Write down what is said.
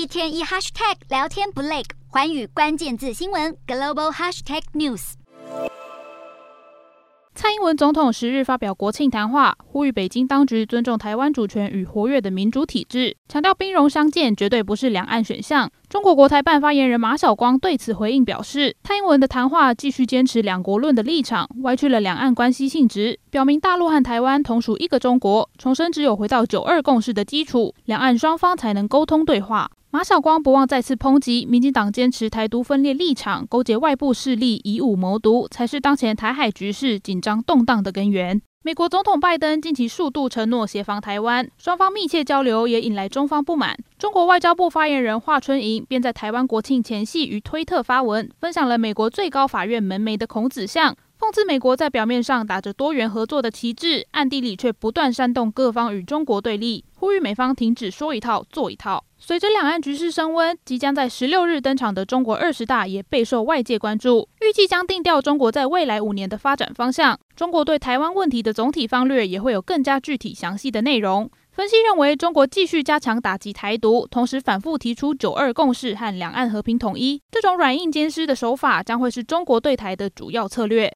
一天一 hashtag 聊天不累，环宇关键字新闻 global hashtag news。蔡英文总统十日发表国庆谈话，呼吁北京当局尊重台湾主权与活跃的民主体制，强调兵戎相见绝对不是两岸选项。中国国台办发言人马晓光对此回应表示，蔡英文的谈话继续坚持两国论的立场，歪曲了两岸关系性质，表明大陆和台湾同属一个中国，重申只有回到九二共识的基础，两岸双方才能沟通对话。马晓光不忘再次抨击民进党坚持台独分裂立场，勾结外部势力以武谋独，才是当前台海局势紧张动荡的根源。美国总统拜登近期数度承诺协防台湾，双方密切交流也引来中方不满。中国外交部发言人华春莹便在台湾国庆前夕于推特发文，分享了美国最高法院门楣的孔子像，讽刺美国在表面上打着多元合作的旗帜，暗地里却不断煽动各方与中国对立，呼吁美方停止说一套做一套。随着两岸局势升温，即将在十六日登场的中国二十大也备受外界关注，预计将定调中国在未来五年的发展方向。中国对台湾问题的总体方略也会有更加具体详细的内容。分析认为，中国继续加强打击台独，同时反复提出九二共识和两岸和平统一，这种软硬兼施的手法将会是中国对台的主要策略。